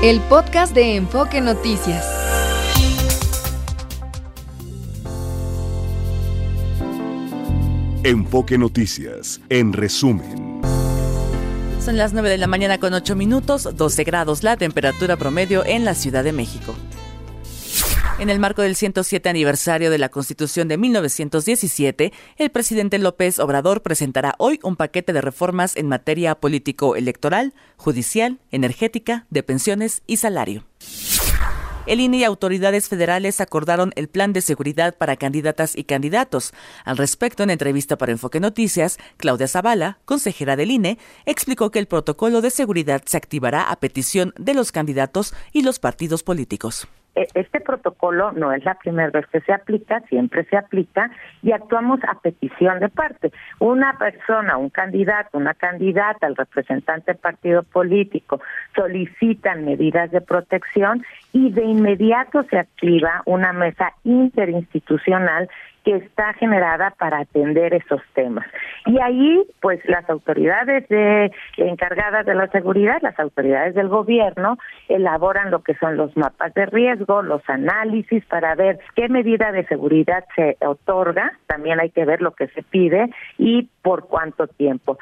El podcast de Enfoque Noticias. Enfoque Noticias, en resumen. Son las 9 de la mañana con 8 minutos, 12 grados la temperatura promedio en la Ciudad de México. En el marco del 107 aniversario de la Constitución de 1917, el presidente López Obrador presentará hoy un paquete de reformas en materia político-electoral, judicial, energética, de pensiones y salario. El INE y autoridades federales acordaron el plan de seguridad para candidatas y candidatos. Al respecto, en entrevista para Enfoque Noticias, Claudia Zavala, consejera del INE, explicó que el protocolo de seguridad se activará a petición de los candidatos y los partidos políticos. E, este protocolo no es la primera vez que se aplica, siempre se aplica y actuamos a petición de parte. Una persona, un candidato, una candidata, el representante del partido político solicitan medidas de protección y de inmediato se activa una mesa interinstitucional que está generada para atender esos temas. Y ahí, pues las autoridades de, encargadas de la seguridad, las autoridades del gobierno, elaboran lo que son los mapas de riesgo, los análisis para ver qué medida de seguridad se otorga, también hay que ver lo que se pide y por cuánto tiempo.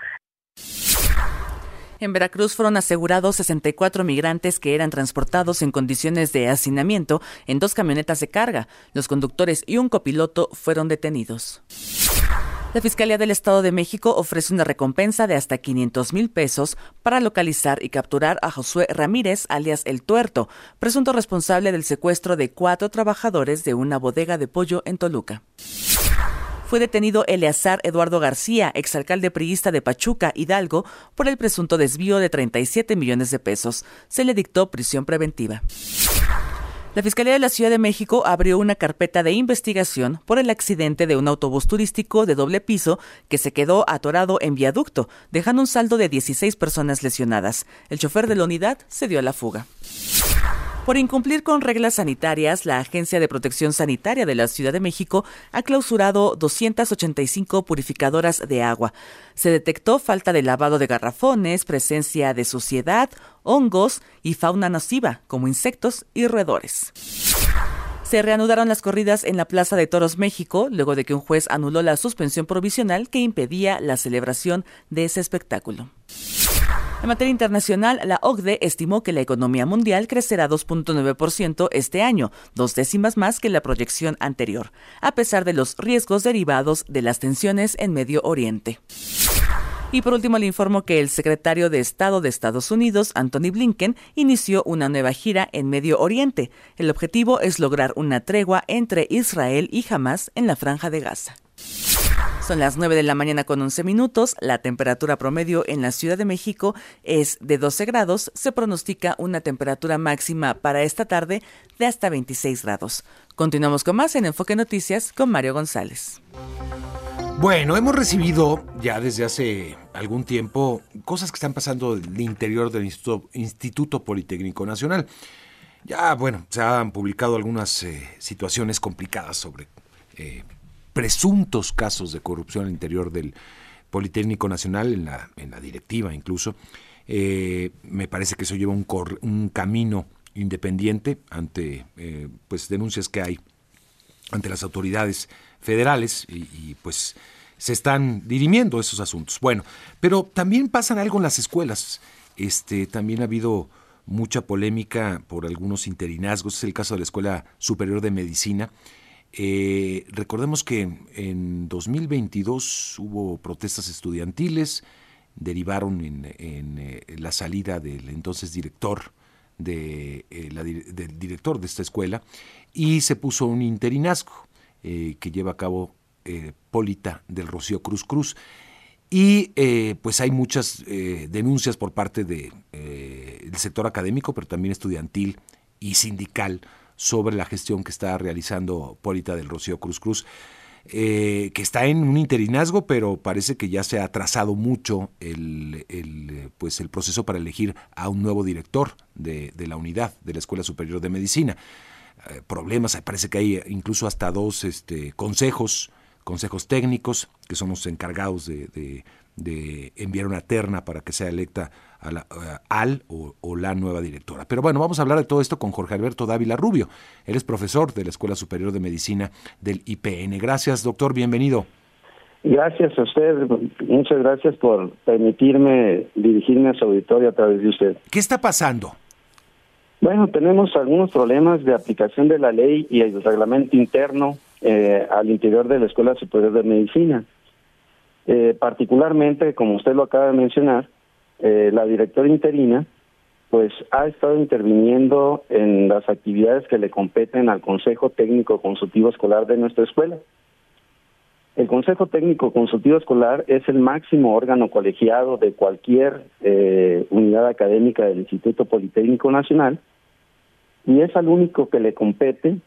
En Veracruz fueron asegurados 64 migrantes que eran transportados en condiciones de hacinamiento en dos camionetas de carga. Los conductores y un copiloto fueron detenidos. La Fiscalía del Estado de México ofrece una recompensa de hasta 500 mil pesos para localizar y capturar a Josué Ramírez, alias El Tuerto, presunto responsable del secuestro de cuatro trabajadores de una bodega de pollo en Toluca fue detenido Eleazar Eduardo García, exalcalde priista de Pachuca, Hidalgo, por el presunto desvío de 37 millones de pesos. Se le dictó prisión preventiva. La Fiscalía de la Ciudad de México abrió una carpeta de investigación por el accidente de un autobús turístico de doble piso que se quedó atorado en viaducto, dejando un saldo de 16 personas lesionadas. El chofer de la unidad se dio a la fuga. Por incumplir con reglas sanitarias, la Agencia de Protección Sanitaria de la Ciudad de México ha clausurado 285 purificadoras de agua. Se detectó falta de lavado de garrafones, presencia de suciedad, hongos y fauna nociva, como insectos y roedores. Se reanudaron las corridas en la Plaza de Toros México luego de que un juez anuló la suspensión provisional que impedía la celebración de ese espectáculo. En materia internacional, la OCDE estimó que la economía mundial crecerá 2.9% este año, dos décimas más que la proyección anterior, a pesar de los riesgos derivados de las tensiones en Medio Oriente. Y por último le informo que el secretario de Estado de Estados Unidos, Anthony Blinken, inició una nueva gira en Medio Oriente. El objetivo es lograr una tregua entre Israel y Hamas en la franja de Gaza. Son las 9 de la mañana con 11 minutos. La temperatura promedio en la Ciudad de México es de 12 grados. Se pronostica una temperatura máxima para esta tarde de hasta 26 grados. Continuamos con más en Enfoque Noticias con Mario González. Bueno, hemos recibido ya desde hace algún tiempo cosas que están pasando en el interior del Instituto, Politécnico Nacional. Ya, bueno, se han publicado algunas eh, situaciones complicadas sobre eh, presuntos casos de corrupción al interior del Politécnico Nacional, en la, en la directiva incluso. Eh, me parece que eso lleva un, un camino independiente ante eh, pues denuncias que hay ante las autoridades federales y, pues se están dirimiendo esos asuntos. Bueno, pero también pasan algo en las escuelas. Este, también ha habido mucha polémica por algunos interinazgos. Es el caso de la Escuela Superior de Medicina, eh, recordemos que en 2022 hubo protestas estudiantiles, derivaron en, eh, la salida del entonces director de, eh, del director de esta escuela y se puso un interinazgo que lleva a cabo Polita del Rocío Cruz Cruz. Y pues hay muchas denuncias por parte del sector académico, pero también estudiantil y sindical sobre la gestión que está realizando Polita del Rocío Cruz Cruz. Eh, que está en un interinazgo, pero parece que ya se ha atrasado mucho el, pues el proceso para elegir a un nuevo director de, la unidad de la Escuela Superior de Medicina. Eh, problemas, parece que hay incluso hasta dos este, consejos, consejos técnicos, que son los encargados de, de enviar una terna para que sea electa al o, la nueva directora. Pero bueno, vamos a hablar de todo esto con Jorge Alberto Dávila Rubio. Él es profesor de la Escuela Superior de Medicina del IPN. Gracias, doctor, bienvenido. Gracias a usted, muchas gracias por permitirme dirigirme a su auditorio a través de usted. ¿Qué está pasando? Bueno, tenemos algunos problemas de aplicación de la ley y el reglamento interno eh, al interior de la Escuela Superior de Medicina. Eh, particularmente, como usted lo acaba de mencionar, eh, la directora interina pues ha estado interviniendo en las actividades que le competen al Consejo Técnico Consultivo Escolar de nuestra escuela. El Consejo Técnico Consultivo Escolar es el máximo órgano colegiado de cualquier eh, unidad académica del Instituto Politécnico Nacional y es al único que le compete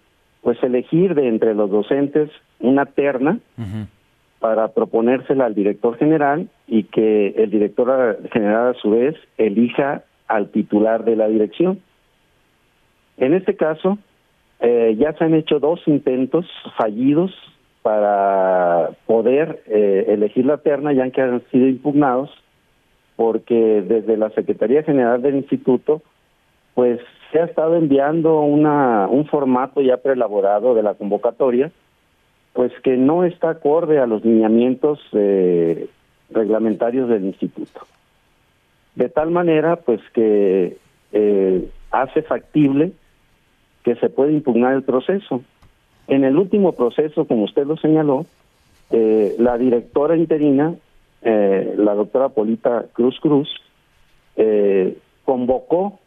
pues elegir de entre los docentes una terna para proponérsela al director general y que el director general a su vez elija al titular de la dirección. En este caso, eh, ya se han hecho dos intentos fallidos para poder eh, elegir la terna, ya que han sido impugnados, porque desde la Secretaría General del Instituto, pues se ha estado enviando una, un formato ya preelaborado de la convocatoria, pues que no está acorde a los lineamientos eh, reglamentarios del instituto. De tal manera, pues que eh, hace factible que se pueda impugnar el proceso. En el último proceso, como usted lo señaló, eh, la directora interina, la doctora Polita Cruz Cruz, convocó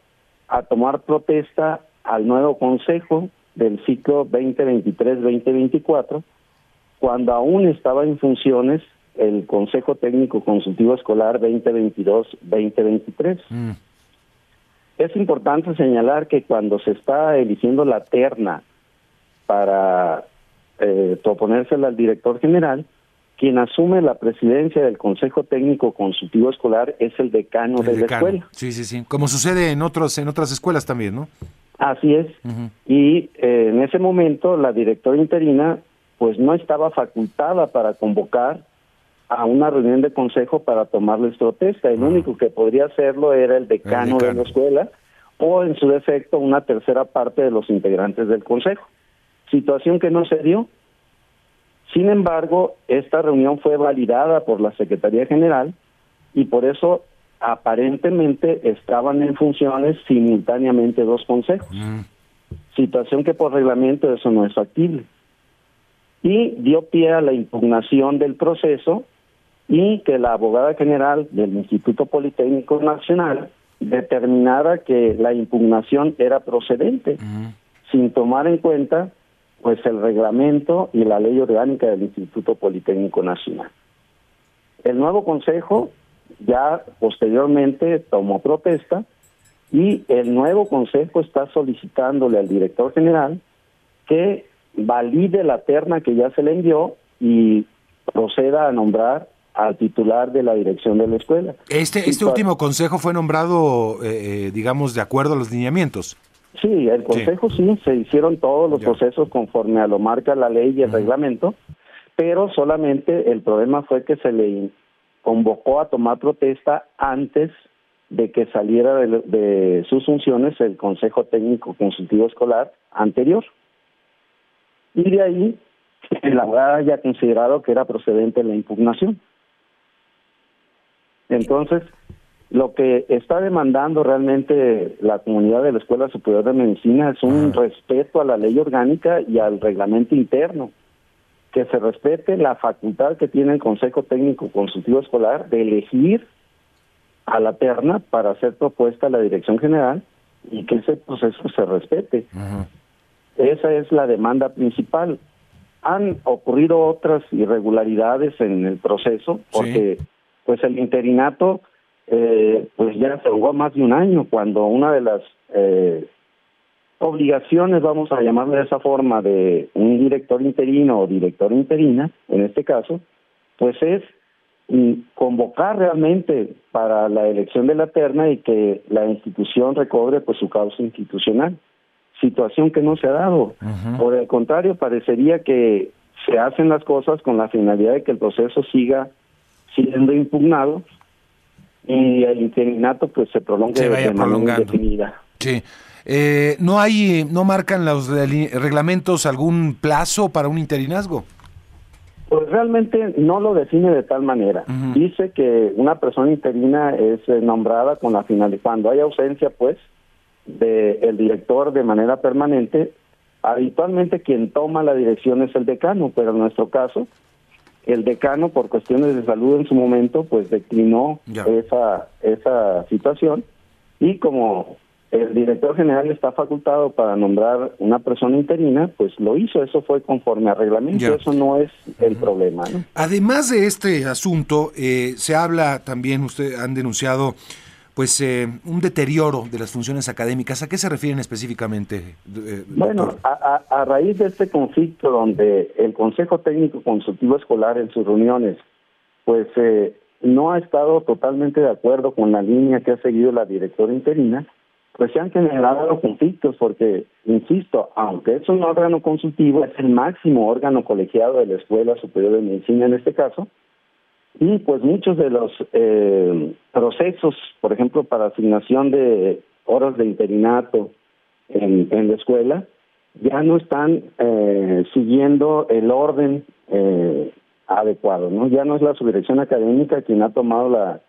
a tomar protesta al nuevo consejo del ciclo 2023-2024 cuando aún estaba en funciones el Consejo Técnico Consultivo Escolar 2022-2023. Mm. Es importante señalar que cuando se está eligiendo la terna para eh, proponérsela al director general, quien asume la presidencia del Consejo Técnico Consultivo Escolar es el decano de la escuela. Sí, sí, sí. Como sucede en otros en otras escuelas también, ¿no? Así es. Y eh, en ese momento la directora interina pues no estaba facultada para convocar a una reunión de consejo para tomarles protesta. El único que podría hacerlo era el decano, de la escuela o en su defecto una tercera parte de los integrantes del consejo. Situación que no se dio. Sin embargo, esta reunión fue validada por la Secretaría General y por eso aparentemente estaban en funciones simultáneamente dos consejos. Mm. Situación que por reglamento eso no es factible y dio pie a la impugnación del proceso y que la abogada general del Instituto Politécnico Nacional determinara que la impugnación era procedente, sin tomar en cuenta pues el reglamento y la ley orgánica del Instituto Politécnico Nacional. El nuevo consejo ya posteriormente tomó protesta y el nuevo consejo está solicitándole al director general que valide la terna que ya se le envió y proceda a nombrar al titular de la dirección de la escuela. Este, este último consejo fue nombrado, eh, eh, digamos, de acuerdo a los lineamientos. Sí, el consejo sí. se hicieron todos los procesos conforme a lo marca la ley y el reglamento, pero solamente el problema fue que se le convocó a tomar protesta antes de que saliera de sus funciones el Consejo Técnico Consultivo Escolar anterior y de ahí la abogada haya considerado que era procedente la impugnación. Entonces, lo que está demandando realmente la comunidad de la Escuela Superior de Medicina es un respeto a la ley orgánica y al reglamento interno, que se respete la facultad que tiene el Consejo Técnico Consultivo Escolar de elegir a la terna para hacer propuesta a la Dirección General y que ese proceso se respete. Esa es la demanda principal. Han ocurrido otras irregularidades en el proceso porque pues el interinato eh, pues ya se jugó más de un año cuando una de las eh, obligaciones, vamos a llamarle de esa forma, de un director interino o director interina, en este caso, pues es convocar realmente para la elección de la terna y que la institución recobre pues su causa institucional situación que no se ha dado. Por el contrario, parecería que se hacen las cosas con la finalidad de que el proceso siga siendo impugnado y el interinato pues se prolongue Se vaya de manera prolongando. indefinida. Sí. Eh, ¿No hay, no marcan los reglamentos algún plazo para un interinazgo? Pues realmente no lo define de tal manera. Dice que una persona interina es eh, nombrada con la finalidad, cuando hay ausencia, pues, del director de manera permanente, habitualmente quien toma la dirección es el decano, pero en nuestro caso, el decano, por cuestiones de salud en su momento, pues declinó Ya. esa, esa situación y como el director general está facultado para nombrar una persona interina, pues lo hizo, eso fue conforme a reglamento, Ya. eso no es el problema. ¿no? Además de este asunto, eh, se habla también, usted han denunciado, pues eh, un deterioro de las funciones académicas. ¿A qué se refieren específicamente? eh, Bueno, a, a- a raíz de este conflicto donde el Consejo Técnico Consultivo Escolar en sus reuniones, pues eh, no ha estado totalmente de acuerdo con la línea que ha seguido la directora interina, pues se han generado conflictos porque, insisto, aunque es un órgano consultivo, es el máximo órgano colegiado de la Escuela Superior de Medicina en este caso, y pues muchos de los eh, procesos, por ejemplo, para asignación de horas de interinato en, en la escuela, ya no están eh, siguiendo el orden eh, adecuado, ¿no? Ya no es la subdirección académica quien ha tomado la,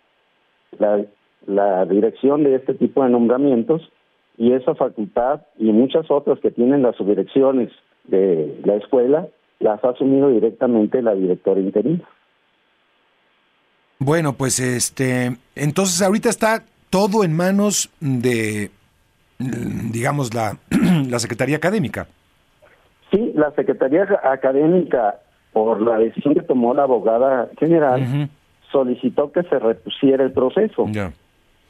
la, la dirección de este tipo de nombramientos y esa facultad y muchas otras que tienen las subdirecciones de la escuela las ha asumido directamente la directora interina. Bueno, pues este, entonces ahorita está todo en manos de, digamos, la, la Secretaría Académica. Sí, la Secretaría Académica, por la decisión que tomó la abogada general, solicitó que se repusiera el proceso.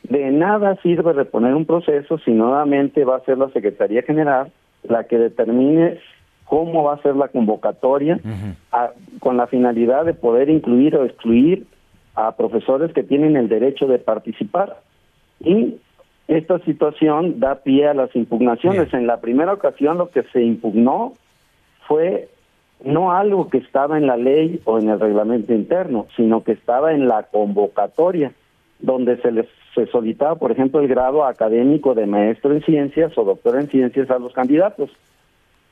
De nada sirve reponer un proceso si nuevamente va a ser la Secretaría General la que determine cómo va a ser la convocatoria a- con la finalidad de poder incluir o excluir a profesores que tienen el derecho de participar. Y esta situación da pie a las impugnaciones. Bien. En la primera ocasión lo que se impugnó fue no algo que estaba en la ley o en el reglamento interno, sino que estaba en la convocatoria, donde se les se solicitaba, por ejemplo, el grado académico de maestro en ciencias o doctor en ciencias a los candidatos.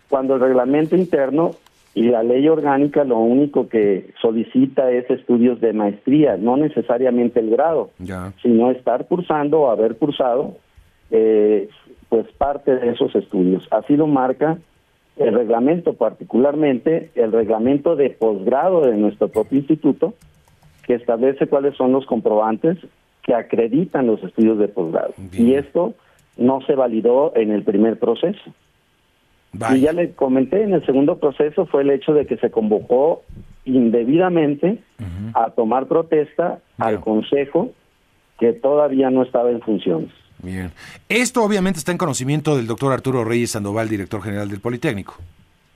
Cuando el reglamento interno y la ley orgánica lo único que solicita es estudios de maestría, no necesariamente el grado Ya. sino estar cursando o haber cursado eh, pues parte de esos estudios. Así lo marca el reglamento, particularmente el reglamento de posgrado de nuestro propio instituto, que establece cuáles son los comprobantes que acreditan los estudios de posgrado. Y esto no se validó en el primer proceso. Y ya le comenté, en el segundo proceso fue el hecho de que se convocó indebidamente a tomar protesta al. Consejo que todavía no estaba en funciones. Bien. Esto obviamente está en conocimiento del doctor Arturo Reyes Sandoval, director general del Politécnico.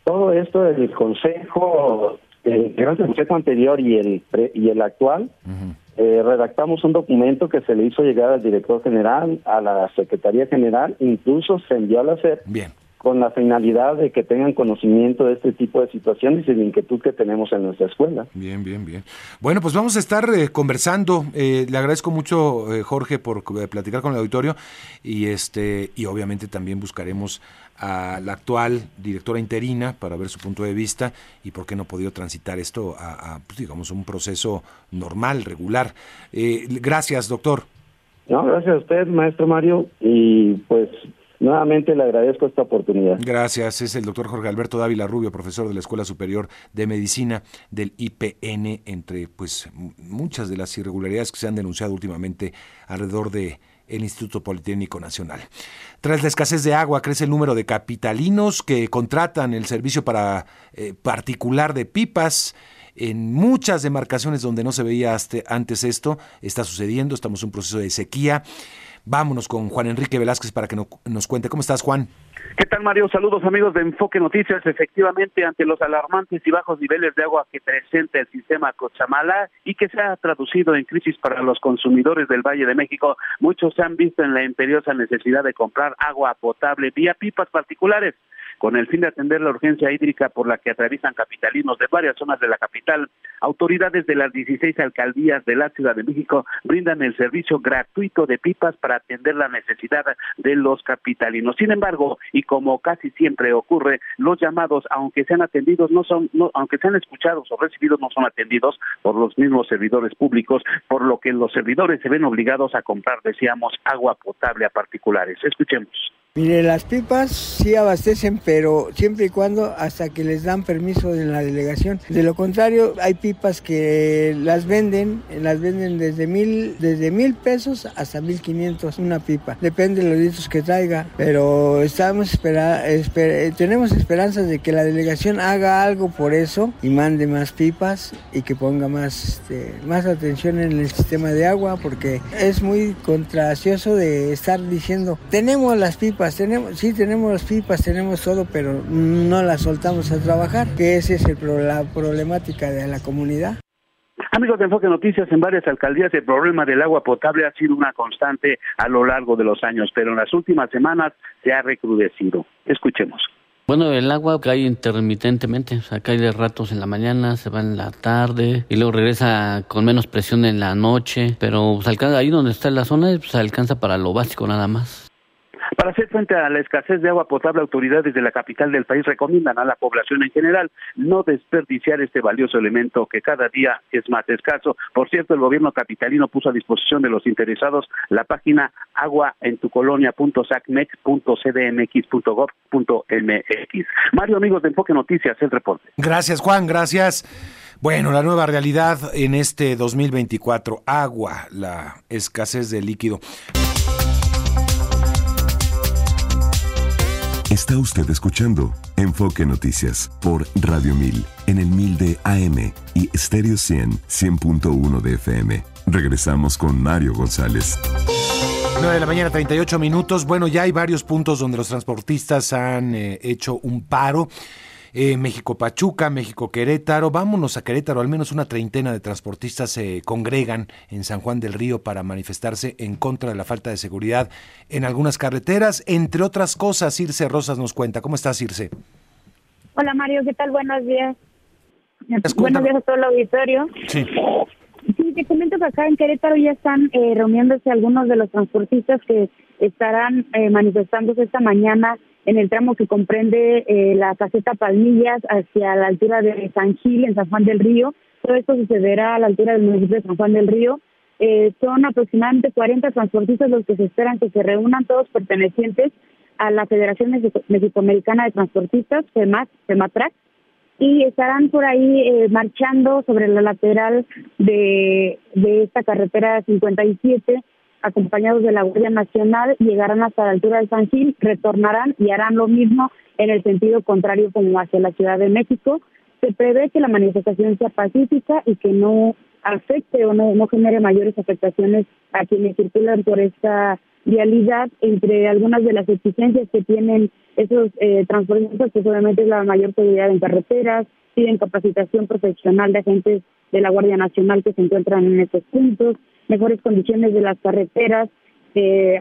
Todo esto del Consejo, el, el Consejo anterior y el, pre- y el actual, eh, redactamos un documento que se le hizo llegar al director general, a la Secretaría General, incluso se envió a la SEP Bien. Con la finalidad de que tengan conocimiento de este tipo de situaciones y de inquietud que tenemos en nuestra escuela. Bien, bien, bien. Bueno, pues vamos a estar eh, conversando. Eh, le agradezco mucho, eh, Jorge, por eh, platicar con el auditorio y este y obviamente también buscaremos a la actual directora interina para ver su punto de vista y por qué no ha podido transitar esto a, a, pues, digamos, un proceso normal, regular. Eh, gracias, doctor. No, gracias a usted, maestro Mario, y pues nuevamente le agradezco esta oportunidad. Gracias, es el doctor Jorge Alberto Dávila Rubio, profesor de la Escuela Superior de Medicina del IPN, entre pues muchas de las irregularidades que se han denunciado últimamente alrededor de el Instituto Politécnico Nacional. Tras la escasez de agua, crece el número de capitalinos que contratan el servicio para eh, particular de pipas. En muchas demarcaciones donde no se veía hasta- antes esto, está sucediendo, estamos en un proceso de sequía. Vámonos con Juan Enrique Velázquez para que no- nos cuente. ¿Cómo estás, Juan? ¿Qué tal, Mario? Saludos, amigos de Enfoque Noticias. Efectivamente, ante los alarmantes y bajos niveles de agua que presenta el sistema Cochamala y que se ha traducido en crisis para los consumidores del Valle de México, muchos se han visto en la imperiosa necesidad de comprar agua potable vía pipas particulares. Con el fin de atender la urgencia hídrica por la que atraviesan capitalinos de varias zonas de la capital. Autoridades de las 16 alcaldías de la Ciudad de México brindan el servicio gratuito de pipas para atender la necesidad de los capitalinos. Sin embargo, y como casi siempre ocurre, los llamados, aunque sean atendidos, no son, no, aunque sean escuchados o recibidos, no son atendidos por los mismos servidores públicos, por lo que los servidores se ven obligados a comprar, decíamos, agua potable a particulares. Escuchemos. Mire, las pipas sí abastecen, pero siempre y cuando hasta que les dan permiso en la delegación. De lo contrario, hay pipas que las venden, las venden desde mil, desde mil pesos hasta mil quinientos una pipa. Depende de los litros que traiga, pero estamos espera, tenemos esperanzas de que la delegación haga algo por eso y mande más pipas y que ponga más, este, más atención en el sistema de agua, porque es muy contracioso de estar diciendo tenemos las pipas tenemos, sí tenemos las pipas, tenemos todo, pero no las soltamos a trabajar, que esa es el, la problemática de la comunidad. Amigos de Enfoque Noticias, en varias alcaldías el problema del agua potable ha sido una constante a lo largo de los años, pero en las últimas semanas se ha recrudecido. Escuchemos. Bueno, el agua cae intermitentemente, o sea, cae de ratos en la mañana, se va en la tarde y luego regresa con menos presión en la noche, pero pues, alcanza, ahí donde está la zona pues, se alcanza para lo básico nada más. Para hacer frente a la escasez de agua potable, autoridades de la capital del país recomiendan a la población en general no desperdiciar este valioso elemento que cada día es más escaso. Por cierto, el gobierno capitalino puso a disposición de los interesados la página aguaentucolonia.sacmex.cdmx.gov.mx. Mario, amigos de Enfoque Noticias, el reporte. Gracias, Juan, gracias. Bueno, la nueva realidad en este 2024, agua, la escasez de líquido. Está usted escuchando Enfoque Noticias por Radio 1000 en el 1000 de AM y Stereo 100 100.1 de FM. Regresamos con Mario González. 9 de la mañana, 38 minutos. Bueno, ya hay varios puntos donde los transportistas han eh, hecho un paro. Eh, México Pachuca, México Querétaro. Vámonos a Querétaro, al menos una treintena de transportistas se congregan en San Juan del Río para manifestarse en contra de la falta de seguridad en algunas carreteras, entre otras cosas. Irse Rosas nos cuenta. ¿Cómo estás, Irse? Hola, Mario, ¿qué tal? Buenos días. Buenos días a todo el auditorio. Sí. Sí, te comento que acá en Querétaro ya están eh, reuniéndose algunos de los transportistas que estarán eh, manifestándose esta mañana en el tramo que comprende eh, la caseta Palmillas hacia la altura de San Gil, en San Juan del Río. Todo esto sucederá a la altura del municipio de San Juan del Río. Eh, son aproximadamente 40 transportistas los que se esperan que se reúnan, todos pertenecientes a la Federación Mexicoamericana de Transportistas, FEMAT, FEMATRAC, y estarán por ahí eh, marchando sobre la lateral de, de esta carretera 57 acompañados de la Guardia Nacional, llegarán hasta la altura de San Gil, retornarán y harán lo mismo en el sentido contrario como hacia la Ciudad de México. Se prevé que la manifestación sea pacífica y que no afecte o no, no genere mayores afectaciones a quienes circulan por esta vialidad. Entre algunas de las exigencias que tienen esos eh, transportistas, pues obviamente es la mayor seguridad en carreteras, piden capacitación profesional de agentes de la Guardia Nacional que se encuentran en estos puntos, mejores condiciones de las carreteras, que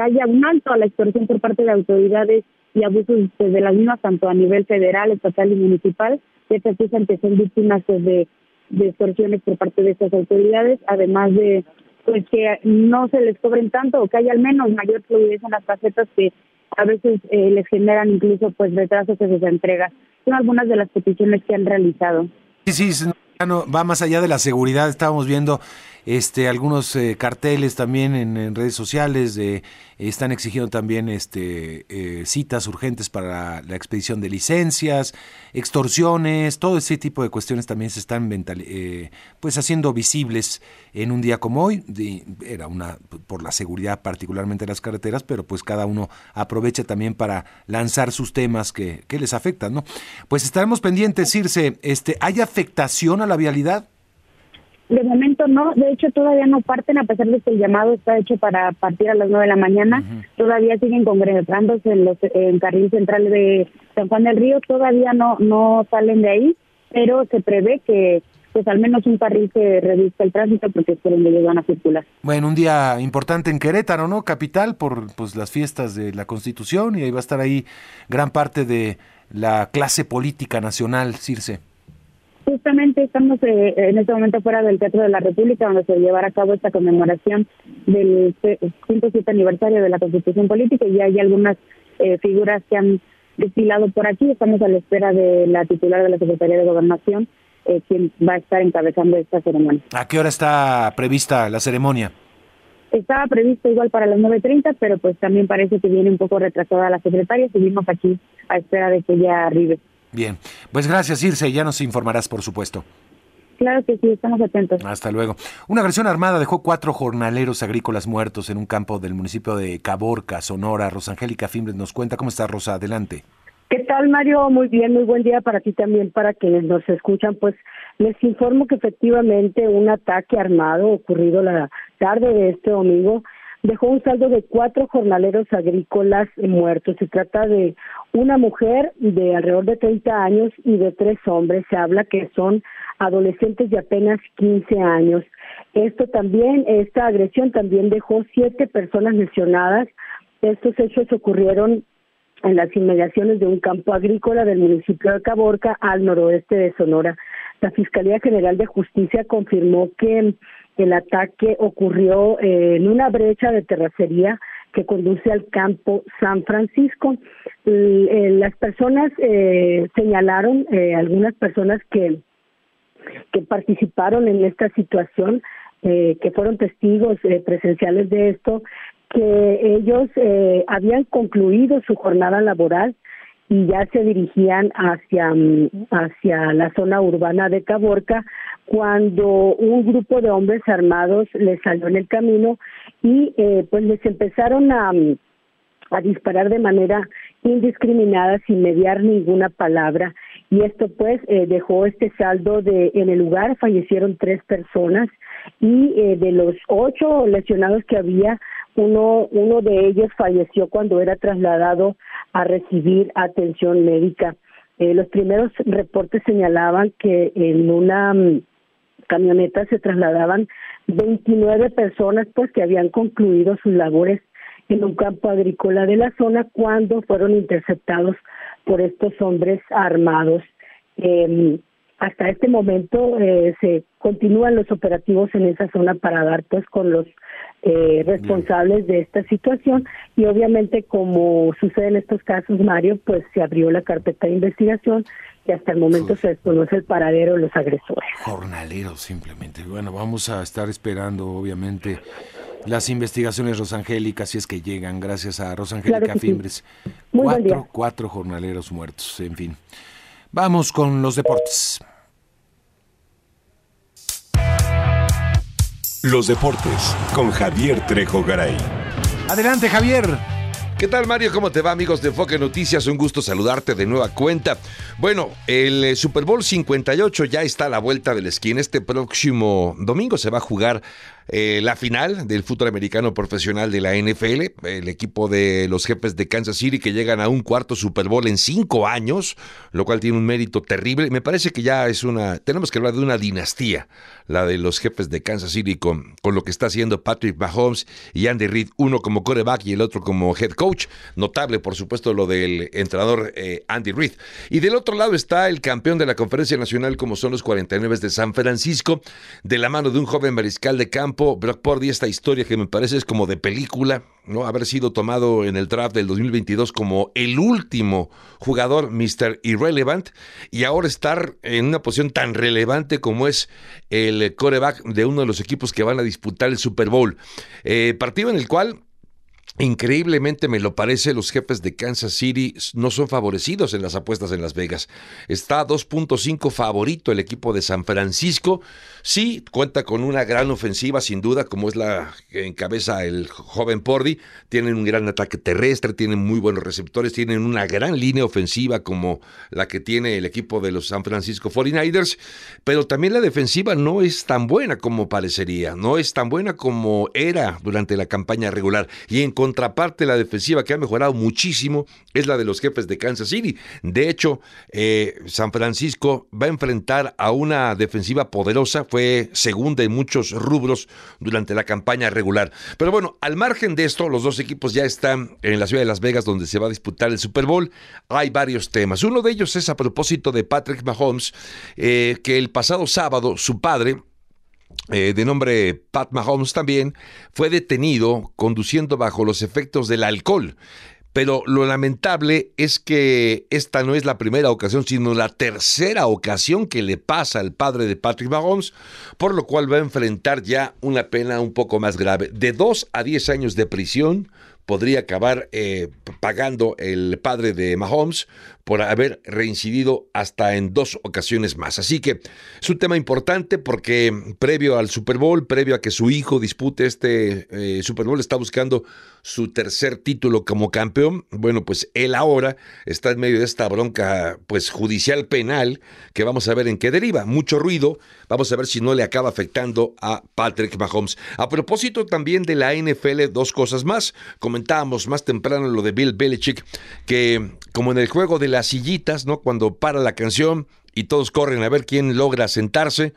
haya un alto a la extorsión por parte de autoridades y abusos pues, de las mismas, tanto a nivel federal, estatal y municipal, que se acusan que son víctimas pues, de, de extorsiones por parte de estas autoridades, además de pues que no se les cobren tanto o que haya al menos mayor fluidez en las casetas que a veces eh, les generan incluso pues retrasos en sus entregas. Son algunas de las peticiones que han realizado. Sí, sí, va más allá de la seguridad. Estábamos viendo este algunos eh, carteles también en, redes sociales de están exigiendo también este eh, citas urgentes para la expedición de licencias extorsiones todo ese tipo de cuestiones también se están eh, pues haciendo visibles en un día como hoy. Era una por la seguridad particularmente de las carreteras pero pues cada uno aprovecha también para lanzar sus temas que, que les afectan no pues estaremos pendientes Circe. Este hay afectación a la vialidad de momento no, de hecho todavía no parten a pesar de que el llamado está hecho para partir a las nueve de la mañana, todavía siguen congregándose en los en carril central de San Juan del Río, todavía no no salen de ahí, pero se prevé que pues al menos un carril que reduzca el tránsito porque es por donde ellos van a circular. Bueno, un día importante en Querétaro, ¿no? Capital por pues las fiestas de la Constitución y ahí va a estar ahí gran parte de la clase política nacional, Circe. Justamente estamos eh, en este momento fuera del Teatro de la República, donde se llevará a cabo esta conmemoración del 107 aniversario de la Constitución Política y hay algunas eh, figuras que han desfilado por aquí. Estamos a la espera de la titular de la Secretaría de Gobernación, eh, quien va a estar encabezando esta ceremonia. ¿A qué hora está prevista la ceremonia? Estaba previsto igual para las 9.30, pero pues también parece que viene un poco retrasada la secretaria. Seguimos aquí a espera de que ella arribe. Bien, pues gracias Irse, ya nos informarás por supuesto. Claro que sí, estamos atentos. Hasta luego. Una agresión armada dejó cuatro jornaleros agrícolas muertos en un campo del municipio de Caborca, Sonora. Rosangélica Fimbres nos cuenta. ¿Cómo está, Rosa? Adelante. ¿Qué tal, Mario? Muy bien, muy buen día para ti también, para quienes nos escuchan. Pues les informo que efectivamente un ataque armado ocurrido la tarde de este domingo dejó un saldo de cuatro jornaleros agrícolas muertos. Se trata de una mujer de alrededor de 30 años y de tres hombres. Se habla que son adolescentes de apenas 15 años. Esto también, esta agresión también dejó siete personas lesionadas. Estos hechos ocurrieron en las inmediaciones de un campo agrícola del municipio de Caborca, al noroeste de Sonora. La Fiscalía General de Justicia confirmó que el ataque ocurrió eh, en una brecha de terracería que conduce al campo San Francisco. Eh, las personas eh, señalaron, algunas personas que que participaron en esta situación, eh, que fueron testigos eh, presenciales de esto, que ellos eh, habían concluido su jornada laboral y ya se dirigían hacia, mm, hacia la zona urbana de Caborca cuando un grupo de hombres armados les salió en el camino y pues les empezaron a, a disparar de manera indiscriminada sin mediar ninguna palabra. Y esto pues eh, dejó este saldo de en el lugar fallecieron tres personas y eh, de los ocho lesionados que había uno uno de ellos falleció cuando era trasladado a recibir atención médica eh, los primeros reportes señalaban que en una mm, camioneta se trasladaban 29 personas pues que habían concluido sus labores en un campo agrícola de la zona cuando fueron interceptados por estos hombres armados. Eh, hasta este momento eh, se continúan los operativos en esa zona para dar pues con los eh, responsables de esta situación y obviamente como sucede en estos casos Mario pues se abrió la carpeta de investigación y hasta el momento se desconoce el paradero de los agresores. Jornaleros simplemente. Bueno, vamos a estar esperando obviamente las investigaciones rosangélicas, si es que llegan, gracias a Rosangélica Fimbres. cuatro, cuatro jornaleros muertos, en fin. Vamos con los deportes. Los deportes con Javier Trejo Garay. Adelante, Javier. ¿Qué tal Mario? ¿Cómo te va amigos de Enfoque Noticias? Un gusto saludarte de nueva cuenta. Bueno, el eh, Super Bowl 58 ya está a la vuelta de la esquina. Este próximo domingo se va a jugar eh, la final del fútbol americano profesional de la NFL, el equipo de los jefes de Kansas City que llegan a un cuarto Super Bowl en cinco años, lo cual tiene un mérito terrible. Me parece que ya es una, tenemos que hablar de una dinastía, la de los jefes de Kansas City con, con lo que está haciendo Patrick Mahomes y Andy Reid, uno como coreback y el otro como head coach. Notable, por supuesto, lo del entrenador eh, Andy Reid. Y del otro lado está el campeón de la Conferencia Nacional, como son los 49 de San Francisco, de la mano de un joven mariscal de campo Brock Purdy, esta historia que me parece es como de película, ¿no? Haber sido tomado en el draft del 2022 como el último jugador Mr. Irrelevant y ahora estar en una posición tan relevante como es el coreback de uno de los equipos que van a disputar el Super Bowl. Eh, partido en el cual Increíblemente me lo parece, los jefes de Kansas City no son favorecidos en las apuestas en Las Vegas. Está 2.5 favorito el equipo de San Francisco. Sí, cuenta con una gran ofensiva, sin duda, como es la que encabeza el joven Pordy. Tienen un gran ataque terrestre, tienen muy buenos receptores, tienen una gran línea ofensiva como la que tiene el equipo de los San Francisco 49ers. Pero también la defensiva no es tan buena como parecería, no es tan buena como era durante la campaña regular. Y en contraparte, la defensiva que ha mejorado muchísimo es la de los jefes de Kansas City. De hecho, eh, San Francisco va a enfrentar a una defensiva poderosa, fue segunda en muchos rubros durante la campaña regular. Pero bueno, al margen de esto, los dos equipos ya están en la ciudad de Las Vegas donde se va a disputar el Super Bowl. Hay varios temas. Uno de ellos es a propósito de Patrick Mahomes, eh, que el pasado sábado su padre, eh, de nombre Pat Mahomes también, fue detenido conduciendo bajo los efectos del alcohol. Pero lo lamentable es que esta no es la primera ocasión, sino la tercera ocasión que le pasa al padre de Patrick Mahomes, por lo cual va a enfrentar ya una pena un poco más grave, de 2 a 10 años de prisión podría acabar eh, pagando el padre de Mahomes por haber reincidido hasta en dos ocasiones más. Así que es un tema importante porque previo al Super Bowl, previo a que su hijo dispute este eh, Super Bowl, está buscando su tercer título como campeón. Bueno, pues él ahora está en medio de esta bronca pues judicial penal que vamos a ver en qué deriva. Mucho ruido, vamos a ver si no le acaba afectando a Patrick Mahomes. A propósito también de la NFL, dos cosas más. Comentábamos más temprano lo de Bill Belichick, que como en el juego de las sillitas, ¿no? Cuando para la canción y todos corren a ver quién logra sentarse.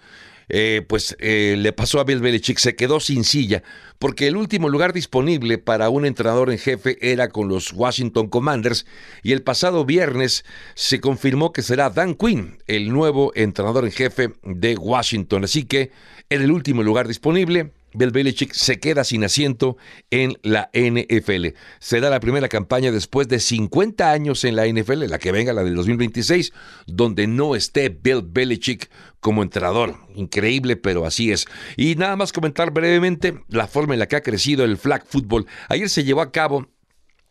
Eh, pues eh, le pasó a Bill Belichick, se quedó sin silla, porque el último lugar disponible para un entrenador en jefe era con los Washington Commanders, y el pasado viernes se confirmó que será Dan Quinn, el nuevo entrenador en jefe de Washington. Así que en el último lugar disponible, Bill Belichick se queda sin asiento en la NFL. Será la primera campaña después de 50 años en la NFL, la que venga, la del 2026, donde no esté Bill Belichick como entrenador. Increíble, pero así es. Y nada más comentar brevemente la forma en la que ha crecido el flag football. Ayer se llevó a cabo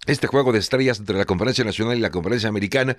este juego de estrellas entre la Conferencia Nacional y la Conferencia Americana,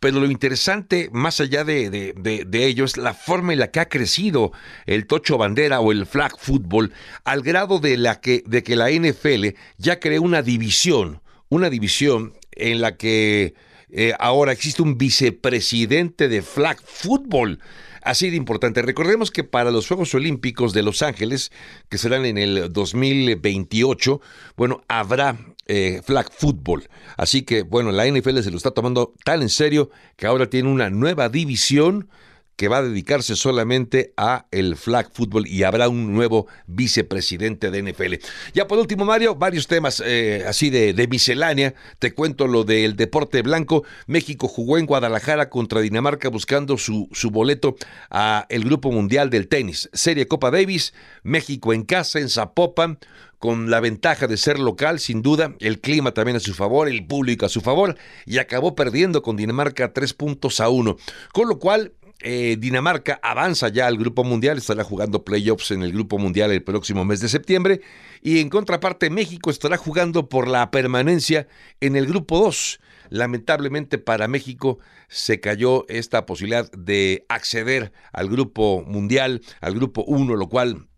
pero lo interesante, más allá de, de, ello, es la forma en la que ha crecido el tocho bandera o el flag football, al grado de, la que, de que la NFL ya creó una división, una división en la que eh, ahora existe un vicepresidente de flag football así de importante. Recordemos que para los Juegos Olímpicos de Los Ángeles, que serán en el 2028, bueno, habrá eh, flag football. Así que, bueno, la NFL se lo está tomando tan en serio que ahora tiene una nueva división que va a dedicarse solamente a el flag football y habrá un nuevo vicepresidente de NFL. Ya por último, Mario, varios temas eh, así de, de, miscelánea. Te cuento lo del deporte blanco. México jugó en Guadalajara contra Dinamarca buscando su, su boleto a el Grupo Mundial del Tenis. Serie Copa Davis, México en casa, en Zapopan, con la ventaja de ser local, sin duda, el clima también a su favor, el público a su favor, y acabó perdiendo con Dinamarca tres puntos a uno. Con lo cual, eh, Dinamarca avanza ya al Grupo Mundial, estará jugando playoffs en el Grupo Mundial el próximo mes de septiembre y en contraparte México estará jugando por la permanencia en el Grupo 2. Lamentablemente para México se cayó esta posibilidad de acceder al Grupo Mundial, al Grupo 1, lo cual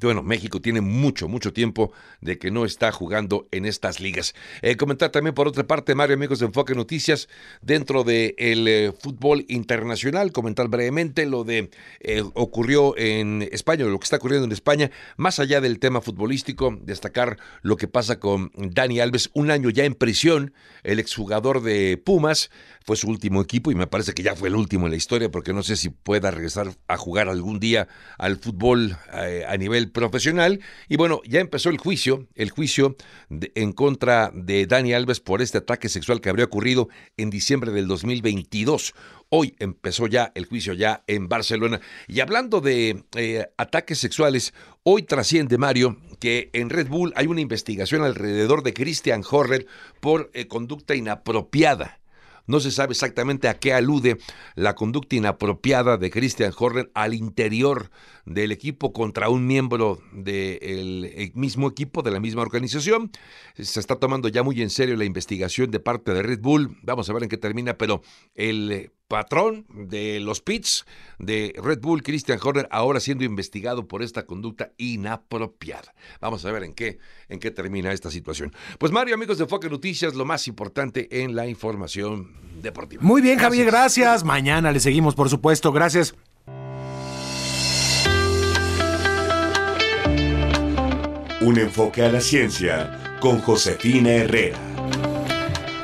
bueno, México tiene mucho, mucho tiempo de que no está jugando en estas ligas. Eh, comentar también por otra parte, Mario, amigos de Enfoque Noticias, dentro del de eh, fútbol internacional, comentar brevemente lo de eh, ocurrió en España, lo que está ocurriendo en España, más allá del tema futbolístico, destacar lo que pasa con Dani Alves, un año ya en prisión, el exjugador de Pumas, fue su último equipo y me parece que ya fue el último en la historia porque no sé si pueda regresar a jugar algún día al fútbol eh, a nivel profesional. Y bueno, ya empezó el juicio, el juicio en contra de Dani Alves por este ataque sexual que habría ocurrido en diciembre del 2022. Hoy empezó ya el juicio ya en Barcelona. Y hablando de eh, ataques sexuales, hoy trasciende Mario que en Red Bull hay una investigación alrededor de Christian Horner por eh, conducta inapropiada no se sabe exactamente a qué alude la conducta inapropiada de Christian Horner al interior del equipo contra un miembro del mismo equipo, de la misma organización. Se está tomando ya muy en serio la investigación de parte de Red Bull. Vamos a ver en qué termina, pero el patrón de los pits de Red Bull, Christian Horner, ahora siendo investigado por esta conducta inapropiada. Vamos a ver en qué, en qué termina esta situación. Pues Mario, amigos de Foque Noticias, lo más importante en la información deportiva. Muy bien, Javier, gracias. Mañana le seguimos, por supuesto. Gracias. Un enfoque a la ciencia con Josefina Herrera.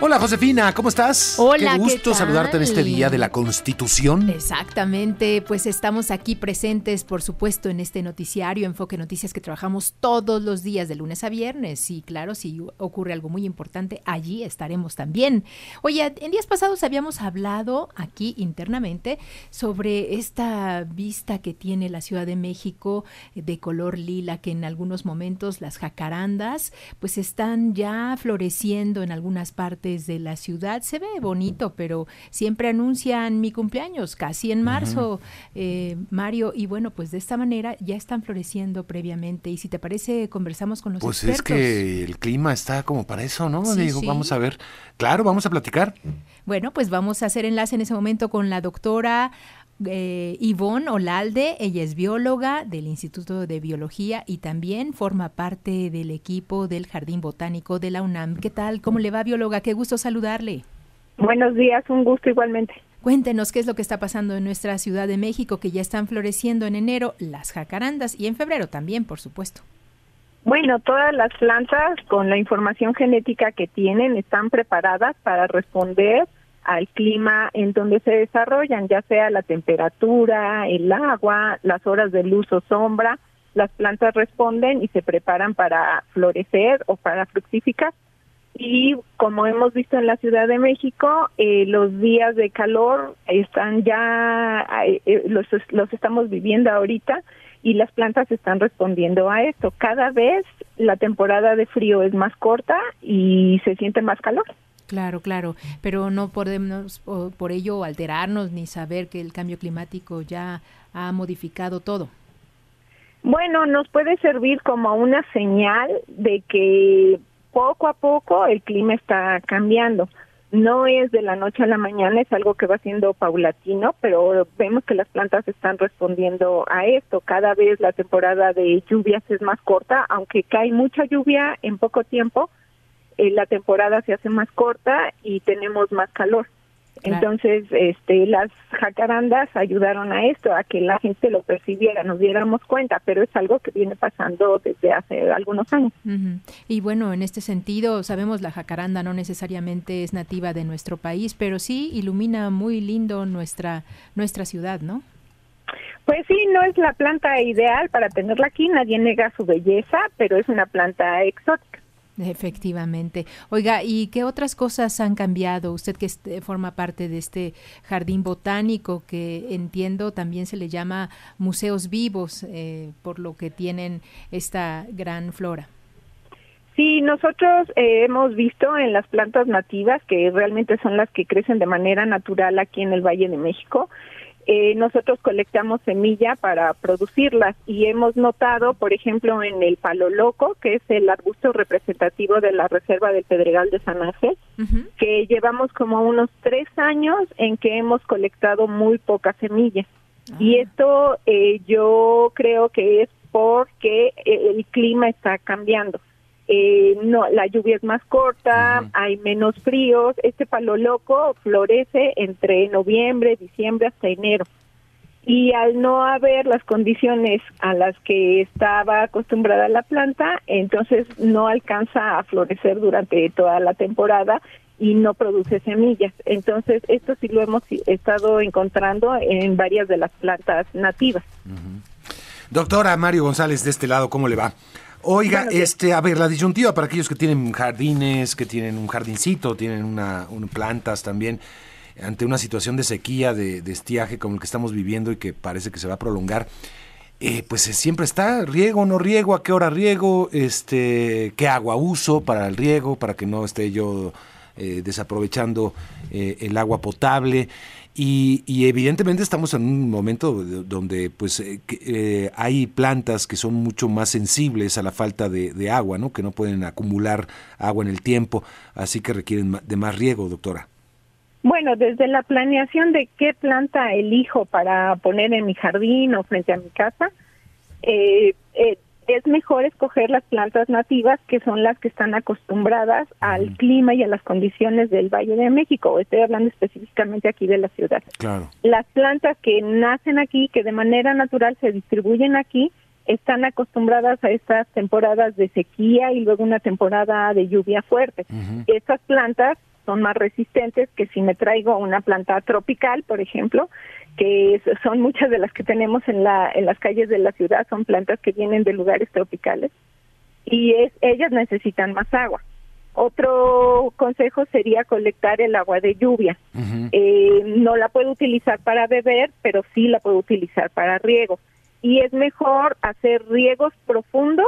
Hola Josefina, ¿cómo estás? Hola, Qué ¿qué gusto saludarte en este día de la Constitución. Exactamente, pues estamos aquí presentes, por supuesto, en este noticiario Enfoque Noticias que trabajamos todos los días de lunes a viernes. Y claro, si ocurre algo muy importante, allí estaremos también. Oye, en días pasados habíamos hablado aquí internamente sobre esta vista que tiene la Ciudad de México eh, de color lila, que en algunos momentos las jacarandas pues están ya floreciendo en algunas partes de la ciudad. Se ve bonito, pero siempre anuncian mi cumpleaños, casi en marzo, eh, Mario. Y bueno, pues de esta manera ya están floreciendo previamente. Y si te parece, conversamos con los Pues es expertos. que el clima está como para eso, ¿no? Sí, Digo, sí. vamos a ver. Claro, vamos a platicar. Bueno, pues vamos a hacer enlace en ese momento con la doctora eh, Ivonne Olalde. Ella es bióloga del Instituto de Biología y también forma parte del equipo del Jardín Botánico de la UNAM. ¿Qué tal? ¿Cómo le va, bióloga? Qué gusto saludarle. Buenos días, un gusto igualmente. Cuéntenos qué es lo que está pasando en nuestra Ciudad de México, que ya están floreciendo en enero las jacarandas y en febrero también, por supuesto. Bueno, todas las plantas con la información genética que tienen están preparadas para responder al clima en donde se desarrollan, ya sea la temperatura, el agua, las horas de luz o sombra. Las plantas responden y se preparan para florecer o para fructificar. Y como hemos visto en la Ciudad de México, eh, los días de calor están ya, eh, eh, los, los estamos viviendo ahorita y las plantas están respondiendo a esto. Cada vez la temporada de frío es más corta y se siente más calor. Claro, claro, pero no podemos por, ello alterarnos ni saber que el cambio climático ya ha modificado todo. Bueno, nos puede servir como una señal de que poco a poco el clima está cambiando. No es de la noche a la mañana, es algo que va siendo paulatino, pero vemos que las plantas están respondiendo a esto. Cada vez la temporada de lluvias es más corta, aunque cae mucha lluvia en poco tiempo, eh, la temporada se hace más corta y tenemos más calor. Claro. Entonces, este, las jacarandas ayudaron a esto, a que la gente lo percibiera, nos diéramos cuenta, pero es algo que viene pasando desde hace algunos años. Y bueno, en este sentido, sabemos la jacaranda no necesariamente es nativa de nuestro país, pero sí ilumina muy lindo nuestra nuestra ciudad, ¿no? Pues sí, no es la planta ideal para tenerla aquí, nadie niega su belleza, pero es una planta exótica. Efectivamente. Oiga, ¿y qué otras cosas han cambiado? Usted que este- forma parte de este jardín botánico que entiendo también se le llama museos vivos, eh, por lo que tienen esta gran flora. Sí, nosotros eh, hemos visto en las plantas nativas, que realmente son las que crecen de manera natural aquí en el Valle de México, eh, nosotros colectamos semilla para producirlas y hemos notado, por ejemplo, en el palo loco, que es el arbusto representativo de la Reserva del Pedregal de San Ángel, que llevamos como unos tres años en que hemos colectado muy pocas semillas. Y esto eh, yo creo que es porque el clima está cambiando. Eh, no, la lluvia es más corta, hay menos fríos. Este palo loco florece entre noviembre, diciembre hasta enero. Y al no haber las condiciones a las que estaba acostumbrada la planta, entonces no alcanza a florecer durante toda la temporada y no produce semillas. Entonces, esto sí lo hemos estado encontrando en varias de las plantas nativas. Doctora Mario González, de este lado, ¿cómo le va? Oiga, este, a ver, la disyuntiva para aquellos que tienen jardines, que tienen un jardincito, tienen una, un- plantas también, ante una situación de sequía, de, de estiaje como el que estamos viviendo y que parece que se va a prolongar, eh, pues eh, siempre está riego, no riego, a qué hora riego, este, qué agua uso para el riego, para que no esté yo eh, desaprovechando eh, el agua potable. Y, y evidentemente estamos en un momento de- donde pues eh, eh, hay plantas que son mucho más sensibles a la falta de, de agua, ¿no? Que no pueden acumular agua en el tiempo, así que requieren de más riego, doctora. Bueno, desde la planeación de qué planta elijo para poner en mi jardín o frente a mi casa, eh, eh, es mejor escoger las plantas nativas que son las que están acostumbradas al clima y a las condiciones del Valle de México. Estoy hablando específicamente aquí de la ciudad. Claro. Las plantas que nacen aquí, que de manera natural se distribuyen aquí, están acostumbradas a estas temporadas de sequía y luego una temporada de lluvia fuerte. Estas plantas son más resistentes que si me traigo una planta tropical, por ejemplo, que son muchas de las que tenemos en la en las calles de la ciudad, son plantas que vienen de lugares tropicales y es, ellas necesitan más agua. Otro consejo sería colectar el agua de lluvia. eh, no la puedo utilizar para beber, pero sí la puedo utilizar para riego. Y es mejor hacer riegos profundos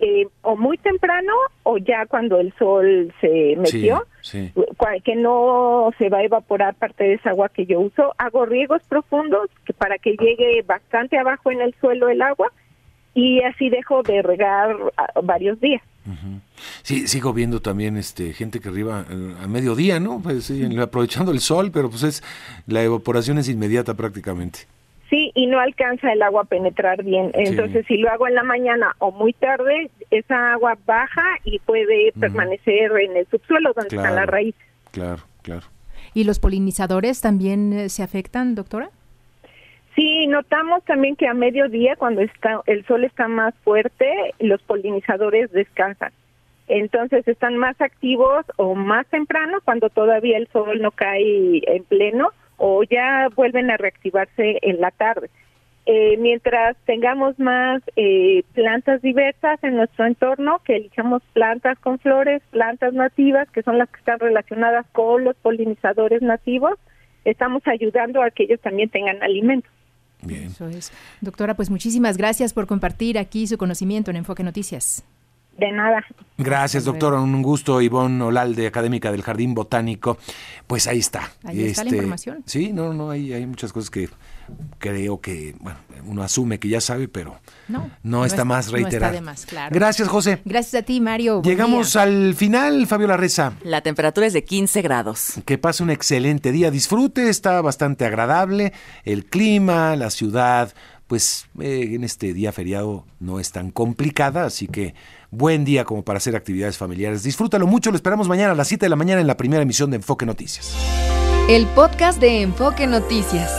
eh, o muy temprano o ya cuando el sol se metió, Sí, que no se va a evaporar parte de esa agua que yo uso. Hago riegos profundos que para que llegue bastante abajo en el suelo el agua y así dejo de regar ah, varios días. sí, sigo viendo también este gente que arriba eh, a mediodía, ¿no? Pues, sí, aprovechando el sol, pero pues es la evaporación es inmediata prácticamente. Sí, y no alcanza el agua a penetrar bien. Entonces, si lo hago en la mañana o muy tarde, esa agua baja y puede permanecer en el subsuelo donde está la Claro. raíz. Claro, claro. ¿Y los polinizadores también eh, se afectan, doctora? Sí, notamos también que a mediodía, cuando está el sol está más fuerte, los polinizadores descansan. Entonces están más activos o más temprano cuando todavía el sol no cae en pleno o ya vuelven a reactivarse en la tarde. Eh, mientras tengamos más eh, plantas diversas en nuestro entorno, que elijamos plantas con flores, plantas nativas, que son las que están relacionadas con los polinizadores nativos, estamos ayudando a que ellos también tengan alimento. Eso es. Doctora, pues muchísimas gracias por compartir aquí su conocimiento en Enfoque Noticias. De nada. Gracias, doctora. Un gusto, Ivonne Olalde, académica del Jardín Botánico. Pues ahí está. Este, Ahí está la información. Sí, no, no, hay, hay muchas cosas que creo que, bueno, uno asume que ya sabe, pero No, no, está es- más no está reiterar. de más, claro. Gracias, José. Gracias a ti, Mario. Llegamos día. al final, Fabiola Reza. La temperatura es de 15 grados. Que pase un excelente día. Disfrute, está bastante agradable. El clima, la ciudad, pues eh, en este día feriado no es tan complicada, así que buen día como para hacer actividades familiares. Disfrútalo mucho, lo esperamos mañana a las 7 de la mañana en la primera emisión de Enfoque Noticias. El podcast de Enfoque Noticias.